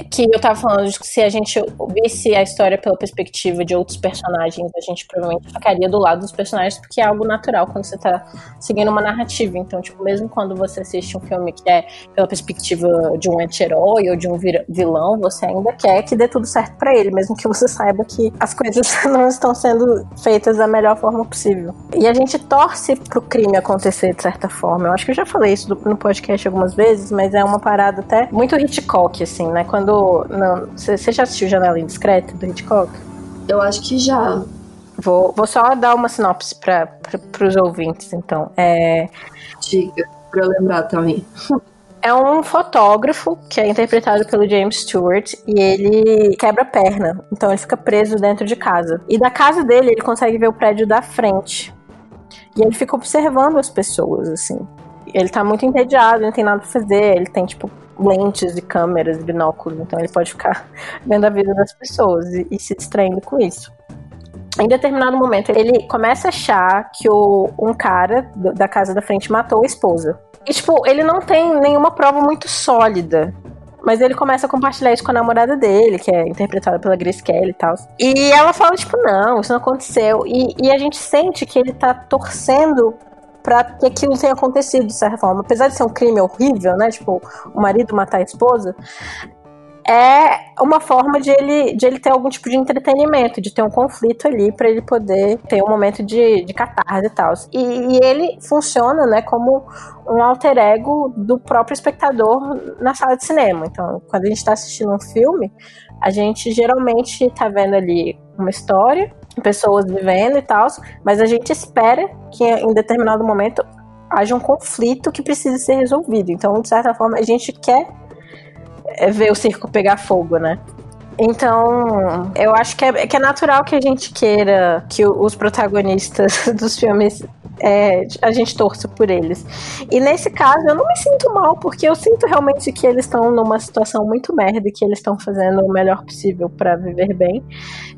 que eu tava falando de que se a gente visse a história pela perspectiva de outros personagens, a gente provavelmente ficaria do lado dos personagens, porque é algo natural quando você tá seguindo uma narrativa. Então, tipo, mesmo quando você assiste um filme que é pela perspectiva de um anti-herói ou de um vilão, você ainda quer que dê tudo certo para ele, mesmo que você saiba que as coisas (laughs) não estão sendo feitas da melhor forma possível. E a gente torce pro crime acontecer de certa forma. Eu acho que eu já falei isso no podcast algumas vezes, mas é uma parada até muito Hitchcock, assim, né? Quando você já assistiu Janela Indiscreta do Hitchcock? Eu acho que já. Vou, vou só dar uma sinopse para os ouvintes, então. É... Diga, para eu lembrar também. É um fotógrafo que é interpretado pelo James Stewart e ele quebra a perna, então ele fica preso dentro de casa. E da casa dele ele consegue ver o prédio da frente. E ele fica observando as pessoas, assim. Ele tá muito entediado, não tem nada pra fazer, ele tem, tipo, lentes e câmeras, binóculos, então ele pode ficar (laughs) vendo a vida das pessoas e, e se distraindo com isso. Em determinado momento, ele começa a achar que o, um cara da casa da frente matou a esposa. E, tipo, ele não tem nenhuma prova muito sólida mas ele começa a compartilhar isso com a namorada dele, que é interpretada pela Grace Kelly e tal. E ela fala, tipo, não, isso não aconteceu. E, e a gente sente que ele tá torcendo para que aquilo tenha acontecido de certa forma. Apesar de ser um crime horrível, né? Tipo, o marido matar a esposa, é uma forma de ele, de ele ter algum tipo de entretenimento, de ter um conflito ali para ele poder ter um momento de, de catarse e tal. E, e, ele funciona, né, como um alter ego do próprio espectador na sala de cinema. Então, quando a gente está assistindo um filme, a gente geralmente está vendo ali uma história pessoas vivendo e tal, mas a gente espera que em determinado momento haja um conflito que precise ser resolvido. Então, de certa forma, a gente quer é, ver o circo pegar fogo, né? Então, eu acho que é, que é natural que a gente queira que os protagonistas (laughs) dos filmes é, a gente torça por eles. E nesse caso, eu não me sinto mal, porque eu sinto realmente que eles estão numa situação muito merda e que eles estão fazendo o melhor possível para viver bem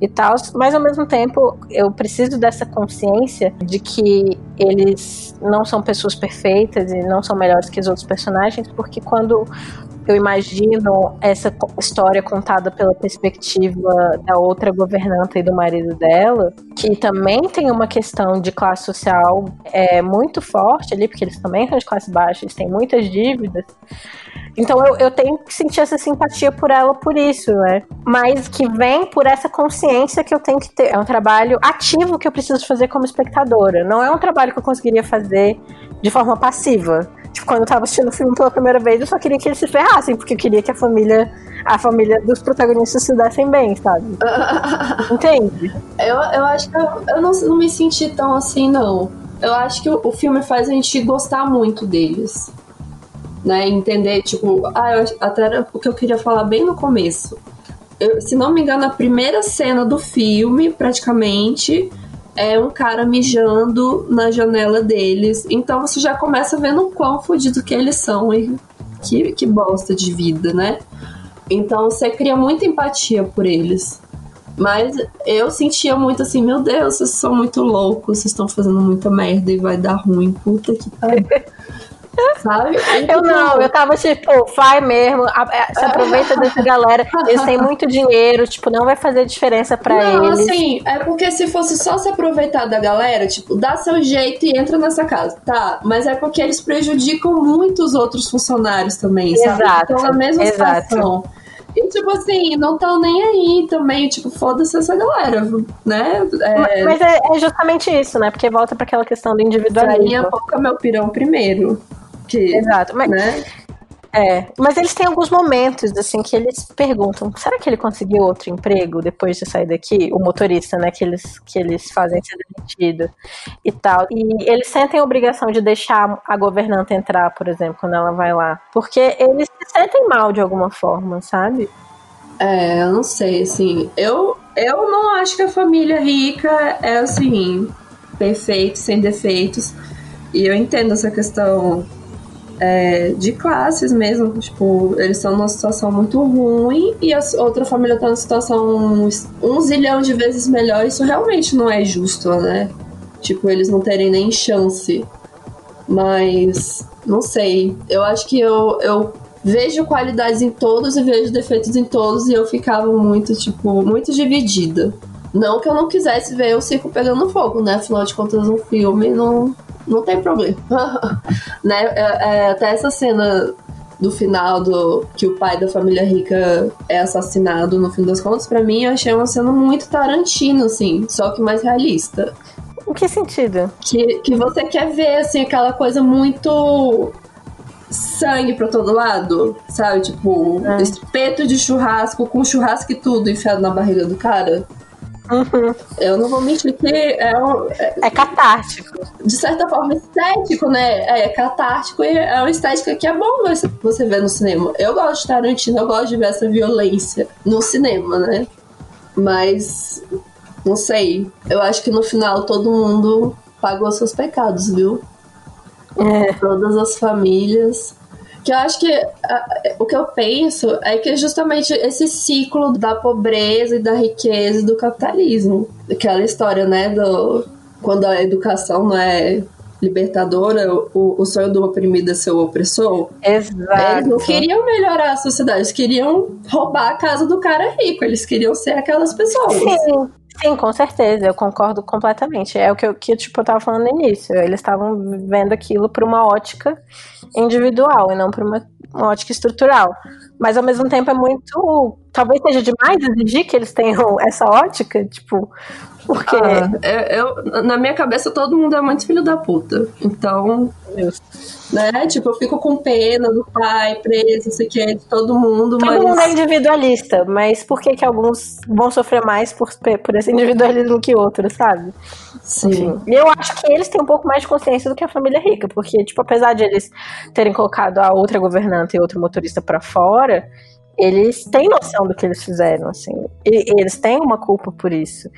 e tal. Mas ao mesmo tempo, eu preciso dessa consciência de que eles não são pessoas perfeitas e não são melhores que os outros personagens, porque quando eu imagino essa história contada pela perspectiva da outra governanta e do marido dela, que também tem uma questão de classe social é, muito forte ali, porque eles também são de classe baixa, eles têm muitas dívidas. Então eu, eu tenho que sentir essa simpatia por ela por isso, né? Mas que vem por essa consciência que eu tenho que ter. É um trabalho ativo que eu preciso fazer como espectadora. Não é um trabalho que eu conseguiria fazer de forma passiva. Tipo, quando eu tava assistindo o filme pela primeira vez, eu só queria que eles se ferrassem, porque eu queria que a família, a família dos protagonistas se dessem bem, sabe? (laughs) Entende? Eu, eu acho que eu, eu não, não me senti tão assim, não. Eu acho que o, o filme faz a gente gostar muito deles. Né? Entender, tipo, ah, eu, até era o que eu queria falar bem no começo. Eu, se não me engano, a primeira cena do filme, praticamente, é um cara mijando na janela deles. Então você já começa vendo o quão fodido que eles são e que, que bosta de vida, né? Então você cria muita empatia por eles. Mas eu sentia muito assim, meu Deus, vocês são muito loucos, vocês estão fazendo muita merda e vai dar ruim, puta que pariu. (laughs) Sabe? Eu não, eu tava tipo, vai mesmo, é, se aproveita dessa (laughs) galera, eles têm muito dinheiro, tipo, não vai fazer diferença para eles. Não, assim, é porque se fosse só se aproveitar da galera, tipo, dá seu jeito e entra nessa casa, tá? Mas é porque eles prejudicam muitos outros funcionários também, sabe? Exato. Estão na mesma exato. situação. E, tipo assim, não estão nem aí também, tipo, foda-se essa galera, né? É... Mas é, é, justamente isso, né? Porque volta para aquela questão do individualismo. Pra mim, pouco é meu pirão primeiro. Que, Exato. Mas, né? É, mas eles têm alguns momentos, assim, que eles perguntam: será que ele conseguiu outro emprego depois de sair daqui? O motorista, né? Que eles, que eles fazem ser demitido e tal. E eles sentem a obrigação de deixar a governanta entrar, por exemplo, quando ela vai lá. Porque eles se sentem mal de alguma forma, sabe? É, eu não sei, assim. Eu, eu não acho que a família rica é, assim, perfeita, sem defeitos. E eu entendo essa questão é, de classes mesmo. Tipo, eles estão numa situação muito ruim e a outra família está numa situação um, zilhão de vezes melhor. Isso realmente não é justo, né? Tipo, eles não terem nem chance. Mas, não sei. Eu acho que eu, eu vejo qualidades em todos e vejo defeitos em todos e eu ficava muito, tipo, muito dividida. Não que eu não quisesse ver o circo pegando fogo, né? Afinal de contas, um filme não, não tem problema. (laughs) né? É, é, até essa cena do final do que o pai da família rica é assassinado no fim das contas, para mim eu achei uma cena muito Tarantino, assim, só que mais realista. Em que sentido? Que, que você quer ver, assim, aquela coisa muito sangue pra todo lado, sabe? Tipo, é. espeto de churrasco com churrasco e tudo enfiado na barriga do cara. Uhum. (laughs) Eu não vou mentir que é, um, é, é catártico. De certa forma, estético, né? É, é catártico e é uma estética que é bom você ver no cinema. Eu gosto de Tarantino, eu gosto de ver essa violência no cinema, né? Mas, não sei. Eu acho que no final todo mundo pagou seus pecados, viu? É. Todas as famílias que eu acho que a, o que eu penso é que é justamente esse ciclo da pobreza e da riqueza e do capitalismo. Aquela história, né, do quando a educação não é libertadora, o, o sonho do oprimido é ser o opressor. Exato. Eles não queriam melhorar a sociedade, eles queriam roubar a casa do cara rico, eles queriam ser aquelas pessoas. Sim. Sim, com certeza, eu concordo completamente. É o que eu, que, tipo, eu tava falando no início. Eles estavam vendo aquilo por uma ótica individual e não por uma, uma ótica estrutural. Mas ao mesmo tempo é muito. Talvez seja demais exigir que eles tenham (laughs) essa ótica, tipo. Porque. Ah, eu, eu, na minha cabeça todo mundo é muito filho da puta. Então. Né? Tipo, eu fico com pena do pai preso, não sei o que, de todo mundo. Todo mas... mundo é individualista, mas por que, que alguns vão sofrer mais por, por esse individualismo que outros, sabe? Sim. E eu acho que eles têm um pouco mais de consciência do que a família rica, porque, tipo, apesar de eles terem colocado a outra governanta e outro motorista para fora, eles têm noção do que eles fizeram, assim. E, eles têm uma culpa por isso.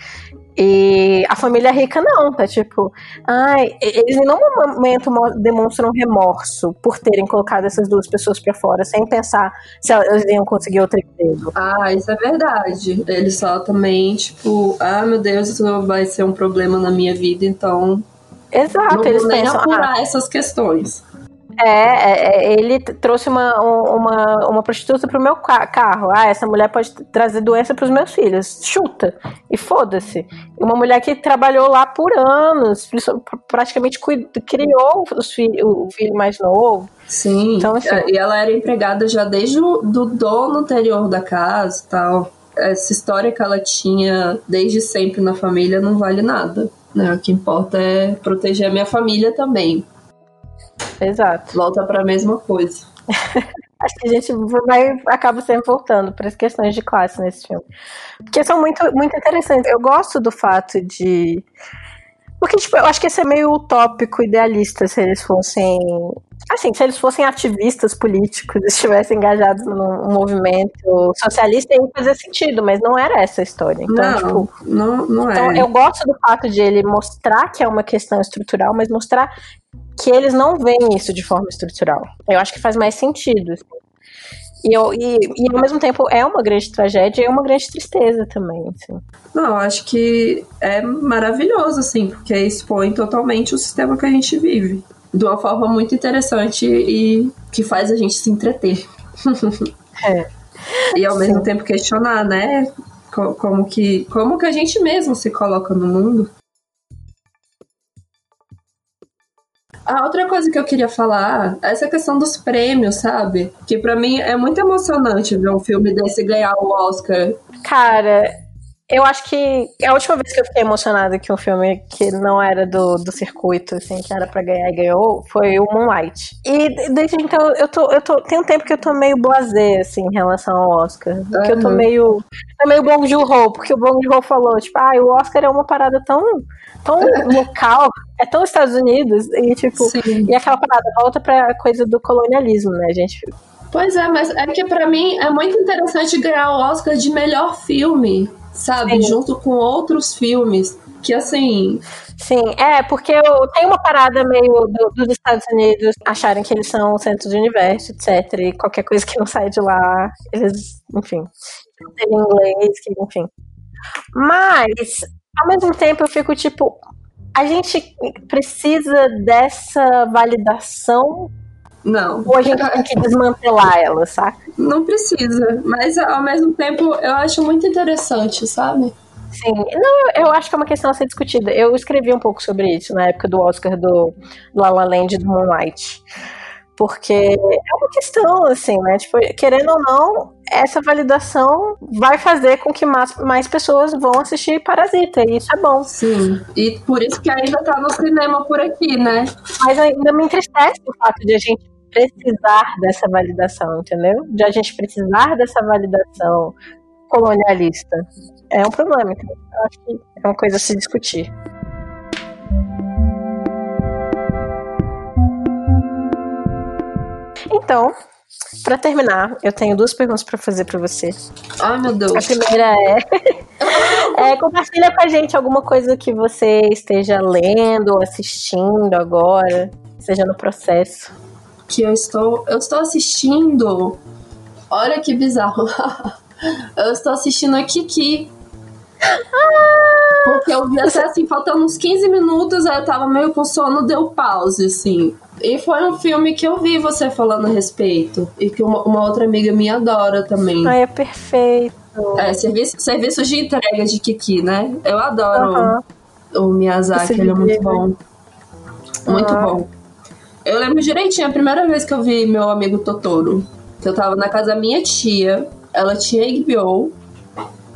E a família rica não, tá tipo, ai, eles em nenhum momento demonstram remorso por terem colocado essas duas pessoas para fora, sem pensar se elas iam conseguir outro emprego. Ah, isso é verdade. Eles só também, tipo, ah, meu Deus, isso vai ser um problema na minha vida, então. Exato, não eles nem pensam. apurar Ah, essas questões. É, é, é, ele trouxe uma, uma, uma prostituta pro meu ca- carro. Ah, essa mulher pode trazer doença pros meus filhos. Chuta. E foda-se. Uma mulher que trabalhou lá por anos, pr- praticamente criou os filho, o filho mais novo. Sim. Então, assim- E ela era empregada já desde o do dono anterior da casa e tal. Essa história que ela tinha desde sempre na família não vale nada. Né? O que importa é proteger a minha família também. Exato. Volta pra mesma coisa. (laughs) Acho que a gente vai acaba sempre voltando para as questões de classe nesse filme. Porque são muito, muito interessantes. Eu gosto do fato de. Porque, tipo, eu acho que esse é meio utópico, idealista, se eles fossem. Assim, se eles fossem ativistas políticos, estivessem engajados num movimento socialista, ia fazer sentido, mas não era essa a história. Então, não, tipo, não, não é. então, eu gosto do fato de ele mostrar que é uma questão estrutural, mas mostrar que eles não veem isso de forma estrutural. Eu acho que faz mais sentido. assim. E, eu, e, e ao mesmo tempo é uma grande tragédia e é uma grande tristeza também. Assim. Não, eu acho que é maravilhoso, assim, porque expõe totalmente o sistema que a gente vive. De uma forma muito interessante e que faz a gente se entreter. É. (laughs) E ao Sim. mesmo tempo questionar, né? Co- Como que, como que a gente mesmo se coloca no mundo. A outra coisa que eu queria falar é essa questão dos prêmios, sabe? Que pra mim é muito emocionante ver um filme desse ganhar o Oscar. Cara, eu acho que a última vez que eu fiquei emocionada que um filme que não era do, do circuito, assim, que era pra ganhar e ganhou, foi o Moonlight. E desde então eu tô, eu tô. Tem um tempo que eu tô meio blasé, assim, em relação ao Oscar. Que eu tô Aham. meio. É meio Bong Joon-ho, porque o Bong Joon-ho falou, tipo, ah, o Oscar é uma parada tão, tão (laughs) local, é tão Estados Unidos, e tipo. Sim. E aquela parada volta pra coisa do colonialismo, né, gente? Pois é, mas é que pra mim é muito interessante ganhar o Oscar de melhor filme, sabe? Sim. Junto com outros filmes. Que assim, Sim, é, porque eu, tem uma parada meio do- dos Estados Unidos acharem que eles são o centro do universo, etc. E qualquer coisa que não sai de lá, eles, enfim, tem inglês, que, enfim. Mas, ao mesmo tempo, eu fico tipo, a gente precisa dessa validação não. ou a gente tem que desmantelar ela, saca? Não precisa. Mas ao mesmo tempo eu acho muito interessante, sabe? Sim, não, eu, acho que é uma questão a ser discutida. Eu escrevi um pouco sobre isso na época do Oscar do La La Land e do Moonlight. Porque é uma questão, assim, né? Tipo, querendo ou não, essa validação vai fazer com que mais, mais pessoas vão assistir Parasita, e isso é bom. Sim. E por isso que ainda tá no cinema por aqui, né? Mas ainda me entristece o fato de a gente precisar dessa validação, entendeu? De a gente precisar dessa validação colonialista. É um problema, então acho que é uma coisa a se discutir. Então, pra terminar, eu tenho duas perguntas pra fazer pra você. Ai, meu A Deus. primeira é, (laughs) é compartilha com a gente alguma coisa que você esteja lendo ou assistindo agora, seja no processo. Que eu estou. Eu estou assistindo. Olha que bizarro. (laughs) eu estou assistindo a Kiki. Porque eu vi até assim, faltando uns 15 minutos, aí eu tava meio com sono, deu pause, assim. E foi um filme que eu vi você falando a respeito. E que uma, uma outra amiga minha adora também. Ai, é perfeito. É, serviço, serviços de entrega de Kiki, né? Eu adoro Aham. o Miyazaki, ele é muito bom. Muito Ah. bom. Eu lembro direitinho, a primeira vez que eu vi meu amigo Totoro. Que eu tava na casa da minha tia. Ela tinha HBO,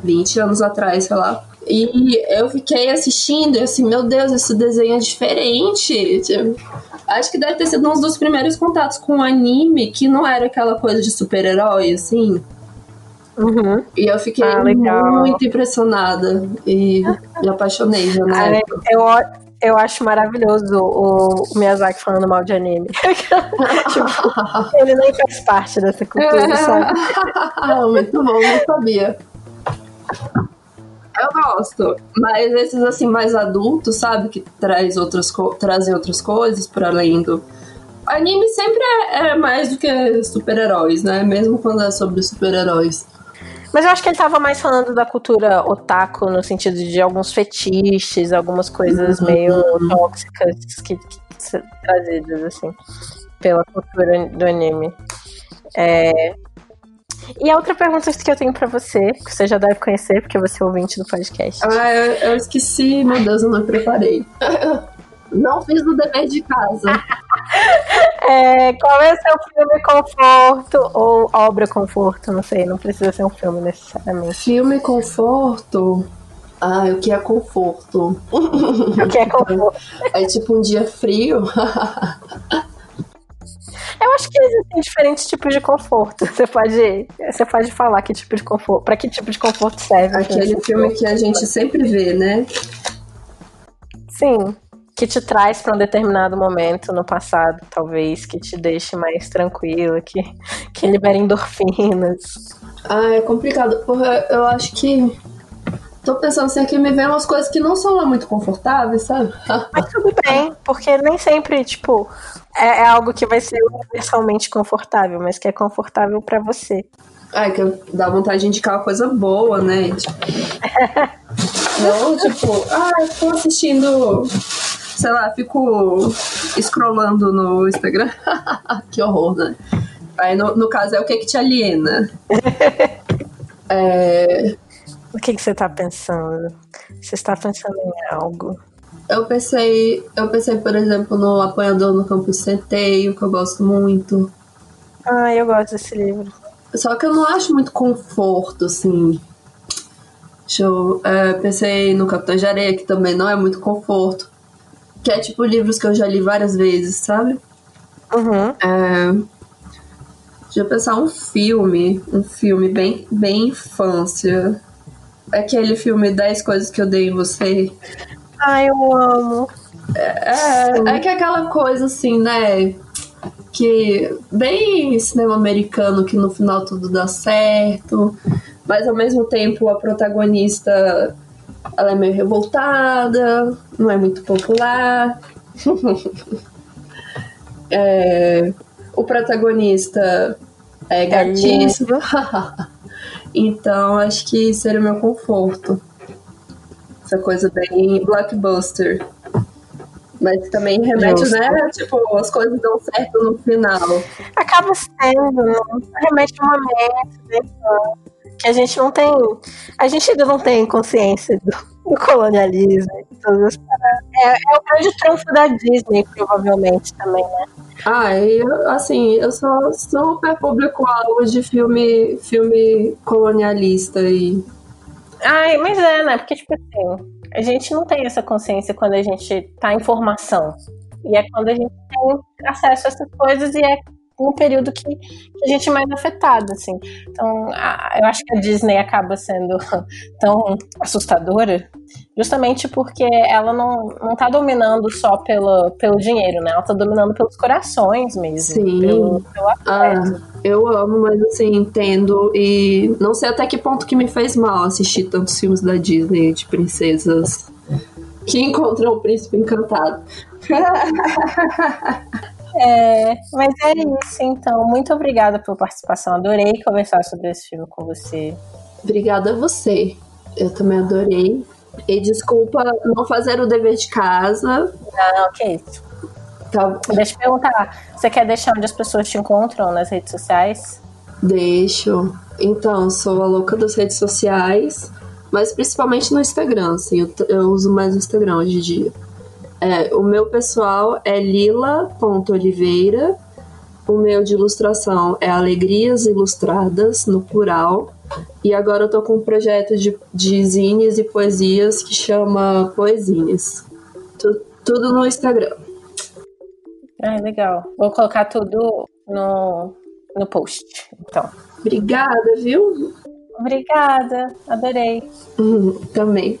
20 anos atrás, sei lá. E eu fiquei assistindo e assim, meu Deus, esse desenho é diferente. Tipo, Acho que deve ter sido um dos primeiros contatos com o anime, que não era aquela coisa de super-herói, assim. Uhum. E eu fiquei Ah, muito impressionada e me apaixonei já na Ai, época. eu, eu acho maravilhoso o, o Miyazaki falando mal de anime. (laughs) tipo, ele nem faz parte dessa cultura, sabe? (laughs) muito bom, não sabia. Eu gosto. Mas esses assim mais adultos, sabe? Que traz outras trazem outras coisas para além do. Anime sempre é, é mais do que super-heróis, né? Mesmo quando é sobre super-heróis. Mas eu acho que ele tava mais falando da cultura otaku, no sentido de alguns fetiches, algumas coisas uhum. meio tóxicas que, que trazidas, assim, pela cultura do anime. É... E a outra pergunta que eu tenho para você, que você já deve conhecer, porque você é ouvinte do podcast. Ah, eu, eu esqueci, meu Deus, eu não preparei. (laughs) Não fiz o dever de casa. (laughs) é, qual é o seu filme conforto ou obra conforto? Não sei, não precisa ser um filme necessariamente. Filme conforto? Ah, o que é conforto? O que é conforto? (laughs) É tipo um dia frio. (laughs) Eu acho que existem diferentes tipos de conforto. Você pode, você pode falar que tipo de conforto, para que tipo de conforto serve. Aquele filme que a gente sempre vê, né? Sim, que te traz para um determinado momento no passado, talvez, que te deixe mais tranquila, que, que libere endorfinas. Ah, é complicado. Porra, eu acho que tô pensando assim, aqui me vem umas coisas que não são lá muito confortáveis, sabe? (laughs) Mas tudo bem, porque nem sempre, tipo, é, é algo que vai ser universalmente confortável, mas que é confortável para você. Ah, é que dá vontade de indicar uma coisa boa, né? Tipo... (laughs) não, tipo, ah, eu tô assistindo, sei lá, fico scrollando no Instagram. (laughs) que horror, né? Aí no, no caso é o que que te aliena. (laughs) é, o que, que você está pensando? Você está pensando em algo? Eu pensei, eu pensei, por exemplo, no Apanhador no Campo de Centeio, que eu gosto muito. Ah, eu gosto desse livro. Só que eu não acho muito conforto, assim. Deixa eu, é, pensei no Capitão de Areia, que também não é muito conforto. Que é tipo livros que eu já li várias vezes, sabe? Uhum. É, deixa eu pensar um filme, um filme bem, bem infância. Aquele filme 10 Coisas que Eu Dei em Você. Ai, eu amo. É, é, é que é aquela coisa assim, né? Que bem cinema americano que no final tudo dá certo, mas ao mesmo tempo a protagonista ela é meio revoltada, não é muito popular. (laughs) é, o protagonista é, é gatíssimo. (laughs) Então acho que seria o meu conforto. Essa coisa bem blockbuster. Mas também remete, Justo. né? Tipo, as coisas dão certo no final. Acaba sendo, né? remete a um momento né? que a gente não tem. A gente ainda não tem consciência do, do colonialismo e todas as é, é o grande trunfo da Disney, provavelmente, também, né? Ah, eu, assim, eu sou super público-alvo de filme, filme colonialista e. Ai, mas é, né? Porque, tipo assim, a gente não tem essa consciência quando a gente tá em formação. E é quando a gente tem acesso a essas coisas e é um período que, que, a gente é mais afetado, assim. Então, a, eu acho que a Disney acaba sendo (laughs) tão assustadora justamente porque ela não, não tá dominando só pelo, pelo dinheiro, né? Ela tá dominando pelos corações mesmo. Sim. Pelo, pelo ah, eu amo, mas assim, entendo e não sei até que ponto que me fez mal assistir tantos filmes da Disney de princesas que encontram o príncipe encantado. (laughs) É, mas é isso, então. Muito obrigada pela participação. Adorei conversar sobre esse filme com você. Obrigada a você. Eu também adorei. E desculpa não fazer o dever de casa. Não, que isso. Tá. Deixa eu perguntar. Você quer deixar onde as pessoas te encontram nas redes sociais? Deixo. Então, sou a louca das redes sociais, mas principalmente no Instagram, assim. Eu, eu uso mais o Instagram hoje em dia. É, o meu pessoal é lila.oliveira. O meu de ilustração é Alegrias Ilustradas, no plural. E agora eu tô com um projeto de, de zines e poesias que chama Poesines. Tu, tudo no Instagram. Ah, legal. Vou colocar tudo no, no post, então. Obrigada, viu? Obrigada, adorei. Uhum, também.